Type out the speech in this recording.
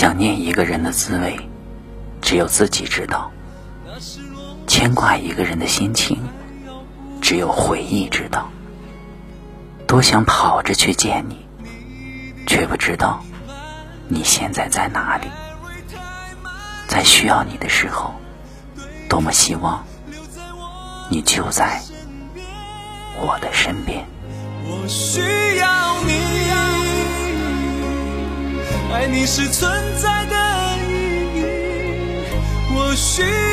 想念一个人的滋味，只有自己知道；牵挂一个人的心情，只有回忆知道。多想跑着去见你，却不知道你现在在哪里。在需要你的时候，多么希望你就在我的身边。爱你是存在的意义。我需。